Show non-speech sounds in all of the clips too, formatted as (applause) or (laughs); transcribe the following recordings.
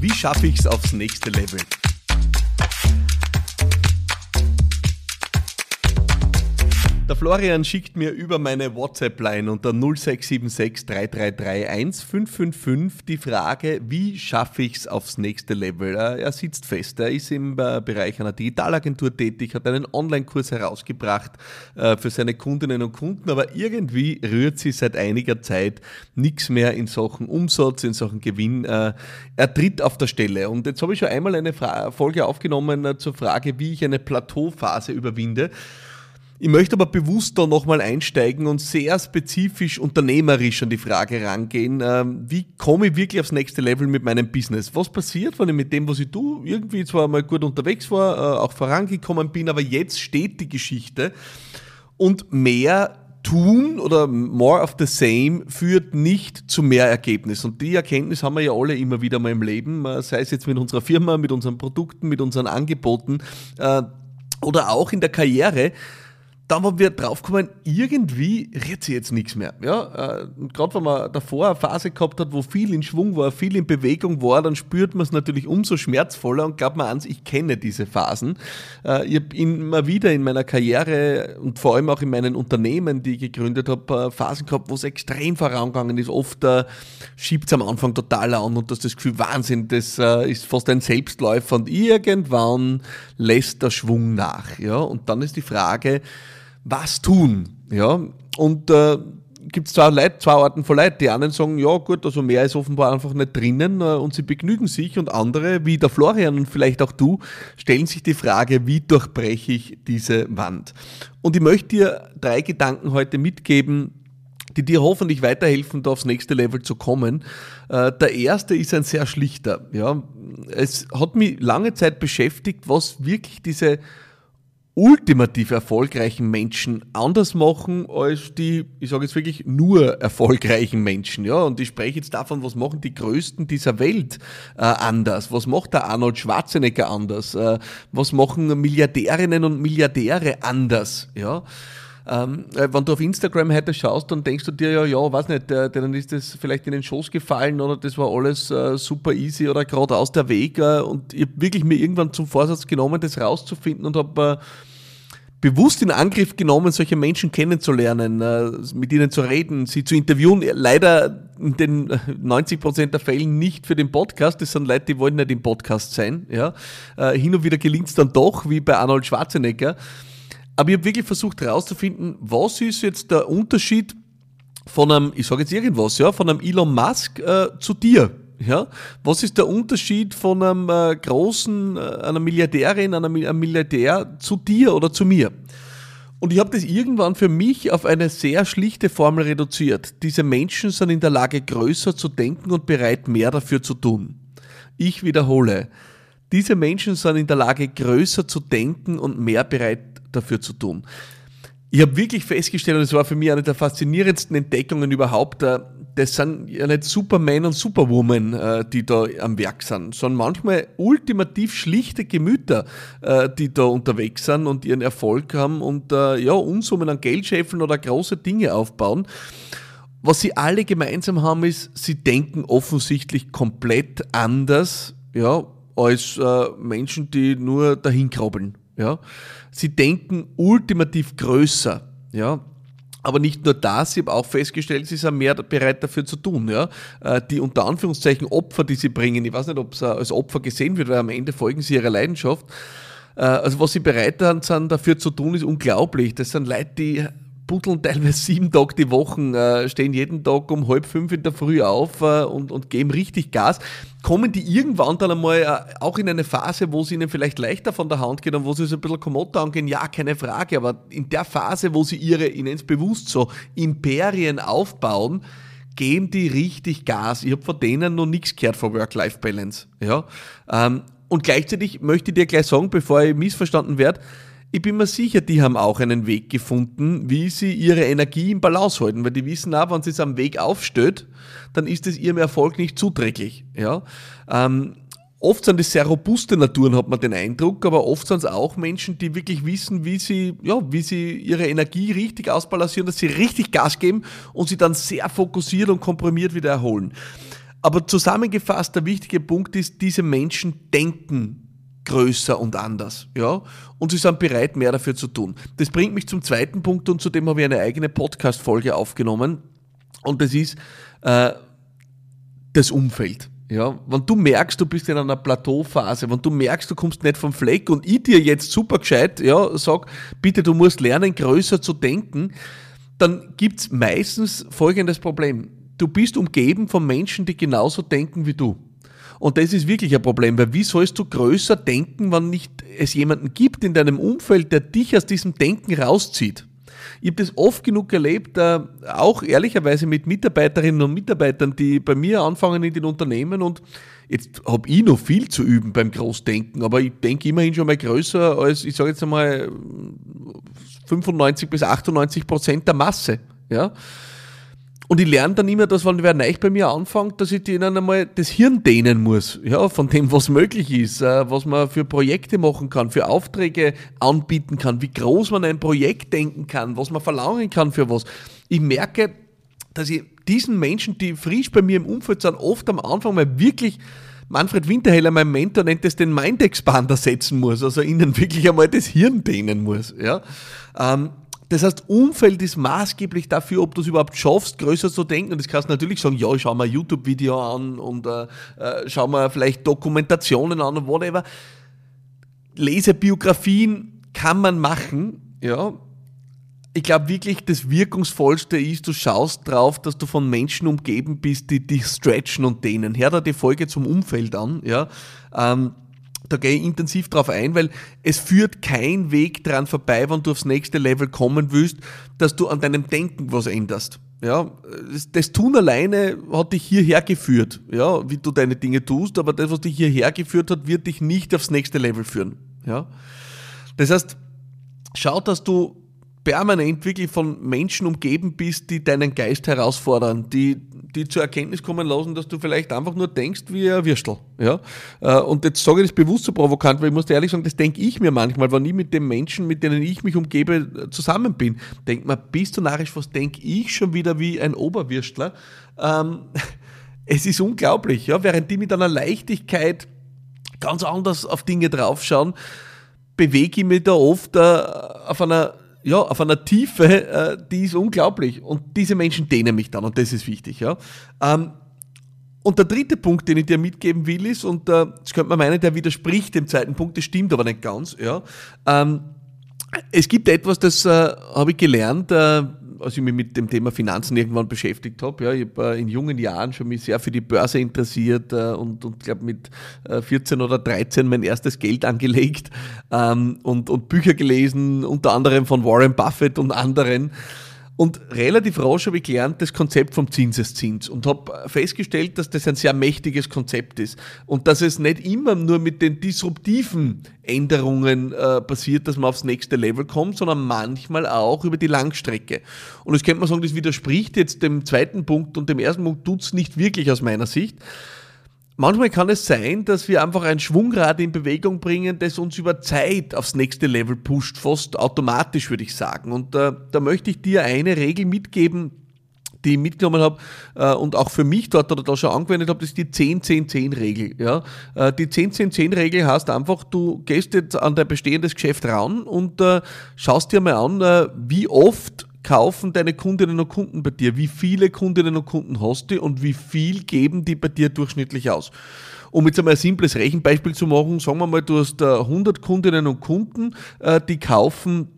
Wie schaffe ich es aufs nächste Level? Der Florian schickt mir über meine WhatsApp-Line unter 0676 333 1555 die Frage, wie schaffe ich es aufs nächste Level? Äh, er sitzt fest, er ist im äh, Bereich einer Digitalagentur tätig, hat einen Online-Kurs herausgebracht äh, für seine Kundinnen und Kunden, aber irgendwie rührt sie seit einiger Zeit nichts mehr in Sachen Umsatz, in Sachen Gewinn. Er tritt auf der Stelle. Und jetzt habe ich schon einmal eine Folge aufgenommen zur Frage, wie ich eine Plateauphase überwinde. Ich möchte aber bewusst da nochmal einsteigen und sehr spezifisch unternehmerisch an die Frage rangehen, ähm, wie komme ich wirklich aufs nächste Level mit meinem Business? Was passiert, wenn ich mit dem, was ich tue, irgendwie zwar mal gut unterwegs war, äh, auch vorangekommen bin, aber jetzt steht die Geschichte und mehr tun oder more of the same führt nicht zu mehr Ergebnis. Und die Erkenntnis haben wir ja alle immer wieder mal im Leben, äh, sei es jetzt mit unserer Firma, mit unseren Produkten, mit unseren Angeboten äh, oder auch in der Karriere dann waren wir draufgekommen, irgendwie rät sich jetzt nichts mehr. Ja, äh, gerade wenn man davor eine Phase gehabt hat, wo viel in Schwung war, viel in Bewegung war, dann spürt man es natürlich umso schmerzvoller und glaubt man ans, ich kenne diese Phasen. Äh, ich habe immer wieder in meiner Karriere und vor allem auch in meinen Unternehmen, die ich gegründet habe, äh, Phasen gehabt, wo es extrem vorangegangen ist. Oft äh, schiebt es am Anfang total an und das, das Gefühl, Wahnsinn, das äh, ist fast ein Selbstläufer und irgendwann lässt der Schwung nach. Ja, und dann ist die Frage, was tun. Ja? Und äh, gibt es zwei, zwei Arten von Leuten. Die einen sagen, ja gut, also mehr ist offenbar einfach nicht drinnen äh, und sie begnügen sich. Und andere, wie der Florian und vielleicht auch du, stellen sich die Frage, wie durchbreche ich diese Wand? Und ich möchte dir drei Gedanken heute mitgeben, die dir hoffentlich weiterhelfen, da aufs nächste Level zu kommen. Äh, der erste ist ein sehr schlichter. Ja. Es hat mich lange Zeit beschäftigt, was wirklich diese ultimativ erfolgreichen Menschen anders machen als die, ich sage jetzt wirklich nur erfolgreichen Menschen. Ja, und ich spreche jetzt davon, was machen die Größten dieser Welt äh, anders? Was macht der Arnold Schwarzenegger anders? Äh, was machen Milliardärinnen und Milliardäre anders? Ja. Ähm, äh, wenn du auf Instagram heute schaust, dann denkst du dir ja, ja, weiß nicht, äh, dann ist das vielleicht in den Schoß gefallen oder das war alles äh, super easy oder gerade aus der Weg. Äh, und ich habe wirklich mir irgendwann zum Vorsatz genommen, das rauszufinden und habe äh, bewusst in Angriff genommen, solche Menschen kennenzulernen, äh, mit ihnen zu reden, sie zu interviewen. Leider in den 90 Prozent der Fällen nicht für den Podcast. Das sind Leute, die wollen nicht im Podcast sein. Ja. Hin und wieder gelingt es dann doch, wie bei Arnold Schwarzenegger. Aber ich habe wirklich versucht herauszufinden, was ist jetzt der Unterschied von einem, ich sage jetzt irgendwas, ja, von einem Elon Musk äh, zu dir. Ja? Was ist der Unterschied von einem äh, großen, äh, einer Milliardärin, einem, einem Milliardär zu dir oder zu mir? Und ich habe das irgendwann für mich auf eine sehr schlichte Formel reduziert. Diese Menschen sind in der Lage, größer zu denken und bereit, mehr dafür zu tun. Ich wiederhole, diese Menschen sind in der Lage, größer zu denken und mehr bereit dafür zu tun. Ich habe wirklich festgestellt, und es war für mich eine der faszinierendsten Entdeckungen überhaupt, äh, das sind ja nicht Superman und Superwoman, äh, die da am Werk sind, sondern manchmal ultimativ schlichte Gemüter, äh, die da unterwegs sind und ihren Erfolg haben und ja, Unsummen an Geld scheffeln oder große Dinge aufbauen. Was sie alle gemeinsam haben, ist, sie denken offensichtlich komplett anders, ja, als Menschen, die nur dahin krabbeln. Ja? Sie denken ultimativ größer. Ja? Aber nicht nur das, ich habe auch festgestellt, sie sind mehr bereit dafür zu tun. Ja? Äh, die unter Anführungszeichen Opfer, die sie bringen, ich weiß nicht, ob es als Opfer gesehen wird, weil am Ende folgen sie ihrer Leidenschaft. Äh, also was sie bereit sind, dafür zu tun, ist unglaublich. Das sind Leute, die buddeln teilweise sieben Tage die Woche, äh, stehen jeden Tag um halb fünf in der Früh auf äh, und, und geben richtig Gas. Kommen die irgendwann dann einmal äh, auch in eine Phase, wo es ihnen vielleicht leichter von der Hand geht und wo sie so ein bisschen Komodo angehen? Ja, keine Frage, aber in der Phase, wo sie ihre, ich nenne es bewusst so, Imperien aufbauen, geben die richtig Gas. Ich habe von denen noch nichts gehört von Work-Life-Balance. Ja? Ähm, und gleichzeitig möchte ich dir gleich sagen, bevor ich missverstanden werde, ich bin mir sicher, die haben auch einen Weg gefunden, wie sie ihre Energie im Balance halten, weil die wissen auch, wenn sie es am Weg aufstellt, dann ist es ihrem Erfolg nicht zuträglich. Ja? Ähm, oft sind es sehr robuste Naturen, hat man den Eindruck, aber oft sind es auch Menschen, die wirklich wissen, wie sie, ja, wie sie ihre Energie richtig ausbalancieren, dass sie richtig Gas geben und sie dann sehr fokussiert und komprimiert wieder erholen. Aber zusammengefasst, der wichtige Punkt ist, diese Menschen denken größer und anders. Ja? Und sie sind bereit, mehr dafür zu tun. Das bringt mich zum zweiten Punkt und zu dem habe ich eine eigene Podcast-Folge aufgenommen. Und das ist äh, das Umfeld. Ja, wenn du merkst, du bist in einer Plateauphase, wenn du merkst, du kommst nicht vom Fleck und ich dir jetzt super gescheit, ja, sag, bitte, du musst lernen, größer zu denken, dann gibt's meistens folgendes Problem. Du bist umgeben von Menschen, die genauso denken wie du. Und das ist wirklich ein Problem, weil wie sollst du größer denken, wenn nicht es jemanden gibt in deinem Umfeld, der dich aus diesem Denken rauszieht? Ich habe das oft genug erlebt, äh, auch ehrlicherweise mit Mitarbeiterinnen und Mitarbeitern, die bei mir anfangen in den Unternehmen und jetzt habe ich noch viel zu üben beim Großdenken, aber ich denke immerhin schon mal größer als, ich sage jetzt einmal, 95 bis 98 Prozent der Masse. Ja? Und ich lerne dann immer, dass wenn wer neu bei mir anfängt, dass ich denen einmal das Hirn dehnen muss, ja, von dem, was möglich ist, äh, was man für Projekte machen kann, für Aufträge anbieten kann, wie groß man ein Projekt denken kann, was man verlangen kann für was. Ich merke, dass ich diesen Menschen, die frisch bei mir im Umfeld sind, oft am Anfang mal wirklich Manfred Winterheller, mein Mentor, nennt es den Mind Expander setzen muss, also ihnen (laughs) wirklich einmal das Hirn dehnen muss. Ja. Ähm, das heißt, Umfeld ist maßgeblich dafür, ob du es überhaupt schaffst, größer zu denken. Und das kannst du natürlich sagen, ja, ich schau mal YouTube-Video an und äh, äh, schau mal vielleicht Dokumentationen an und whatever. Lesebiografien kann man machen, ja. Ich glaube wirklich, das Wirkungsvollste ist, du schaust drauf, dass du von Menschen umgeben bist, die dich stretchen und dehnen. Hör da die Folge zum Umfeld an, ja. Ähm, da gehe ich intensiv drauf ein, weil es führt kein Weg dran vorbei, wenn du aufs nächste Level kommen willst, dass du an deinem Denken was änderst. Ja, das, Tun alleine hat dich hierher geführt, ja, wie du deine Dinge tust, aber das, was dich hierher geführt hat, wird dich nicht aufs nächste Level führen. Ja, das heißt, schau, dass du permanent wirklich von Menschen umgeben bist, die deinen Geist herausfordern, die die zur Erkenntnis kommen lassen, dass du vielleicht einfach nur denkst wie ein Würstel. Ja? Äh, und jetzt sage ich das bewusst so provokant, weil ich muss dir ehrlich sagen, das denke ich mir manchmal, wenn ich mit den Menschen, mit denen ich mich umgebe, zusammen bin. Denk mal, bist du narrisch, was denke ich schon wieder wie ein Oberwürstler? Ähm, (laughs) es ist unglaublich, ja? während die mit einer Leichtigkeit ganz anders auf Dinge draufschauen, bewege ich mich da oft äh, auf einer ja, auf einer Tiefe, äh, die ist unglaublich. Und diese Menschen dehnen mich dann und das ist wichtig. Ja. Ähm, und der dritte Punkt, den ich dir mitgeben will, ist, und äh, das könnte man meinen, der widerspricht dem zweiten Punkt, das stimmt aber nicht ganz. Ja. Ähm, es gibt etwas, das äh, habe ich gelernt, äh, als ich mich mit dem Thema Finanzen irgendwann beschäftigt habe. Ja, ich habe äh, in jungen Jahren schon mich sehr für die Börse interessiert äh, und, und glaube mit äh, 14 oder 13 mein erstes Geld angelegt ähm, und, und Bücher gelesen, unter anderem von Warren Buffett und anderen. Und relativ rasch habe ich gelernt das Konzept vom Zinseszins und habe festgestellt, dass das ein sehr mächtiges Konzept ist und dass es nicht immer nur mit den disruptiven Änderungen äh, passiert, dass man aufs nächste Level kommt, sondern manchmal auch über die Langstrecke. Und das könnte man sagen, das widerspricht jetzt dem zweiten Punkt und dem ersten Punkt tut's nicht wirklich aus meiner Sicht. Manchmal kann es sein, dass wir einfach ein Schwungrad in Bewegung bringen, das uns über Zeit aufs nächste Level pusht, fast automatisch würde ich sagen. Und äh, da möchte ich dir eine Regel mitgeben, die ich mitgenommen habe äh, und auch für mich dort oder da schon angewendet habe, das ist die 10-10-10-Regel. Ja? Äh, die 10-10-10-Regel heißt einfach, du gehst jetzt an dein bestehendes Geschäft ran und äh, schaust dir mal an, äh, wie oft kaufen deine Kundinnen und Kunden bei dir? Wie viele Kundinnen und Kunden hast du und wie viel geben die bei dir durchschnittlich aus? Um jetzt einmal ein simples Rechenbeispiel zu machen, sagen wir mal, du hast 100 Kundinnen und Kunden, äh, die kaufen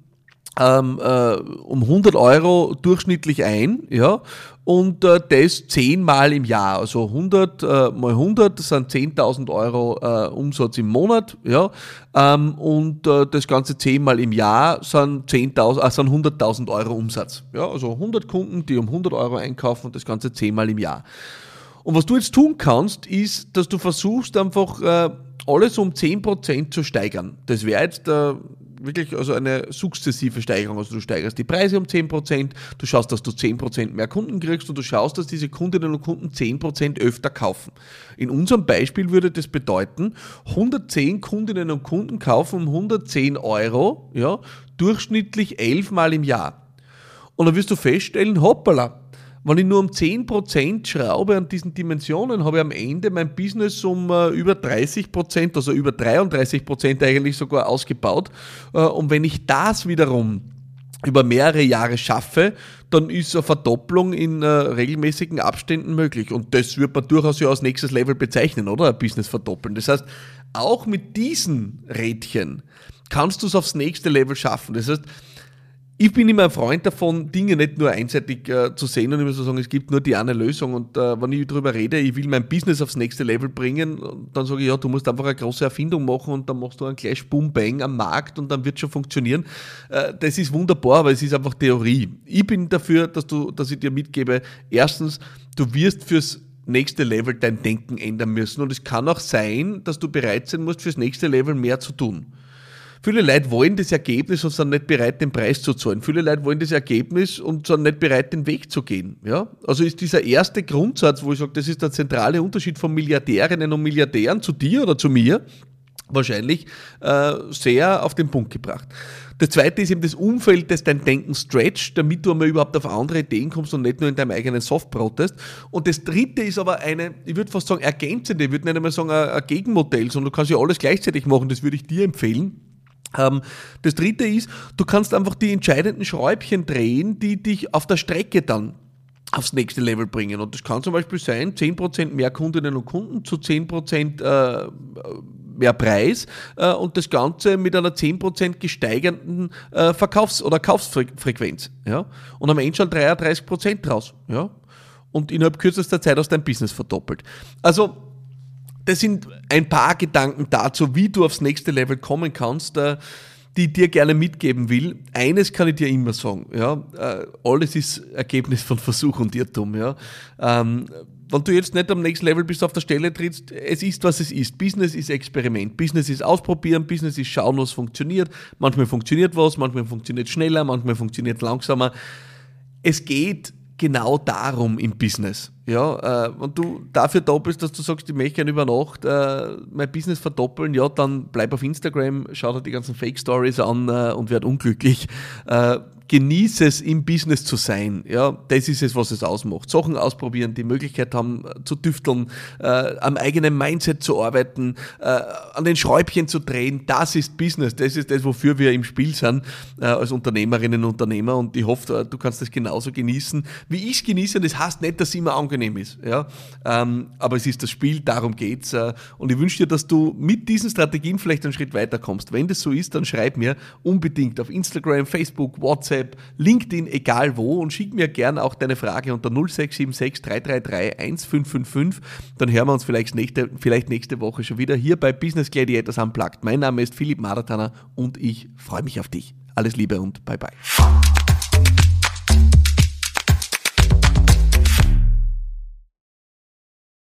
ähm, äh, um 100 Euro durchschnittlich ein, ja, und äh, das zehnmal im Jahr. Also 100 äh, mal 100 das sind 10.000 Euro äh, Umsatz im Monat, ja, ähm, und äh, das Ganze zehnmal im Jahr sind 10.000, äh, sind 100.000 Euro Umsatz. Ja, also 100 Kunden, die um 100 Euro einkaufen und das Ganze zehnmal im Jahr. Und was du jetzt tun kannst, ist, dass du versuchst einfach äh, alles um 10% zu steigern. Das wäre jetzt der wirklich also eine sukzessive Steigerung. Also du steigerst die Preise um 10%, du schaust, dass du 10% mehr Kunden kriegst und du schaust, dass diese Kundinnen und Kunden 10% öfter kaufen. In unserem Beispiel würde das bedeuten, 110 Kundinnen und Kunden kaufen um 110 Euro, ja, durchschnittlich 11 Mal im Jahr. Und dann wirst du feststellen, hoppala, wenn ich nur um 10% schraube an diesen Dimensionen, habe ich am Ende mein Business um äh, über 30%, also über 33% eigentlich sogar ausgebaut. Äh, und wenn ich das wiederum über mehrere Jahre schaffe, dann ist eine Verdopplung in äh, regelmäßigen Abständen möglich. Und das wird man durchaus ja als nächstes Level bezeichnen, oder? Ein Business verdoppeln. Das heißt, auch mit diesen Rädchen kannst du es aufs nächste Level schaffen. Das heißt, ich bin immer ein Freund davon, Dinge nicht nur einseitig äh, zu sehen und immer so sagen, es gibt nur die eine Lösung. Und äh, wenn ich darüber rede, ich will mein Business aufs nächste Level bringen, dann sage ich, ja, du musst einfach eine große Erfindung machen und dann machst du einen gleich Boom Bang am Markt und dann wird schon funktionieren. Äh, das ist wunderbar, aber es ist einfach Theorie. Ich bin dafür, dass, du, dass ich dir mitgebe, erstens, du wirst fürs nächste Level dein Denken ändern müssen. Und es kann auch sein, dass du bereit sein musst, fürs nächste Level mehr zu tun. Viele Leute wollen das Ergebnis und sind nicht bereit, den Preis zu zahlen. Viele Leute wollen das Ergebnis und sind nicht bereit, den Weg zu gehen. Ja? Also ist dieser erste Grundsatz, wo ich sage, das ist der zentrale Unterschied von Milliardärinnen und Milliardären zu dir oder zu mir, wahrscheinlich äh, sehr auf den Punkt gebracht. Das zweite ist eben das Umfeld, das dein Denken stretcht, damit du einmal überhaupt auf andere Ideen kommst und nicht nur in deinem eigenen Softbrot Und das dritte ist aber eine, ich würde fast sagen, ergänzende, ich würde nicht einmal sagen, ein Gegenmodell, sondern du kannst ja alles gleichzeitig machen, das würde ich dir empfehlen. Ähm, das dritte ist, du kannst einfach die entscheidenden Schräubchen drehen, die dich auf der Strecke dann aufs nächste Level bringen. Und das kann zum Beispiel sein, 10% mehr Kundinnen und Kunden zu 10% äh, mehr Preis äh, und das Ganze mit einer 10% gesteigerten äh, Verkaufs- oder Kaufsfrequenz. Und am Ende schon 33% draus. Ja? Und innerhalb kürzester Zeit aus dein Business verdoppelt. Also das sind ein paar Gedanken dazu, wie du aufs nächste Level kommen kannst, äh, die ich dir gerne mitgeben will. Eines kann ich dir immer sagen, ja, äh, alles ist Ergebnis von Versuch und Irrtum, ja. Ähm, wenn du jetzt nicht am nächsten Level bist, auf der Stelle trittst, es ist, was es ist. Business ist Experiment. Business ist ausprobieren, Business ist schauen, was funktioniert. Manchmal funktioniert was, manchmal funktioniert schneller, manchmal funktioniert langsamer. Es geht genau darum im Business. Ja, äh, wenn du dafür da bist, dass du sagst, ich möchte gerne über Nacht äh, mein Business verdoppeln, ja, dann bleib auf Instagram, schau dir die ganzen Fake Stories an äh, und werd unglücklich. Äh, genieße es, im Business zu sein. Ja, das ist es, was es ausmacht. Sachen ausprobieren, die Möglichkeit haben äh, zu tüfteln, äh, am eigenen Mindset zu arbeiten, äh, an den Schräubchen zu drehen. Das ist Business. Das ist das, wofür wir im Spiel sind äh, als Unternehmerinnen und Unternehmer. Und ich hoffe, äh, du kannst das genauso genießen, wie ich es genieße. Das heißt nicht, dass es immer angenehm ist. Ja? Ähm, aber es ist das Spiel, darum geht's. Äh, und ich wünsche dir, dass du mit diesen Strategien vielleicht einen Schritt weiterkommst. Wenn das so ist, dann schreib mir unbedingt auf Instagram, Facebook, WhatsApp, LinkedIn, egal wo und schick mir gerne auch deine Frage unter 0676 333 1555. Dann hören wir uns vielleicht nächste, vielleicht nächste Woche schon wieder hier bei Business Gladiators Unplugged. Mein Name ist Philipp Maratana und ich freue mich auf dich. Alles Liebe und bye bye.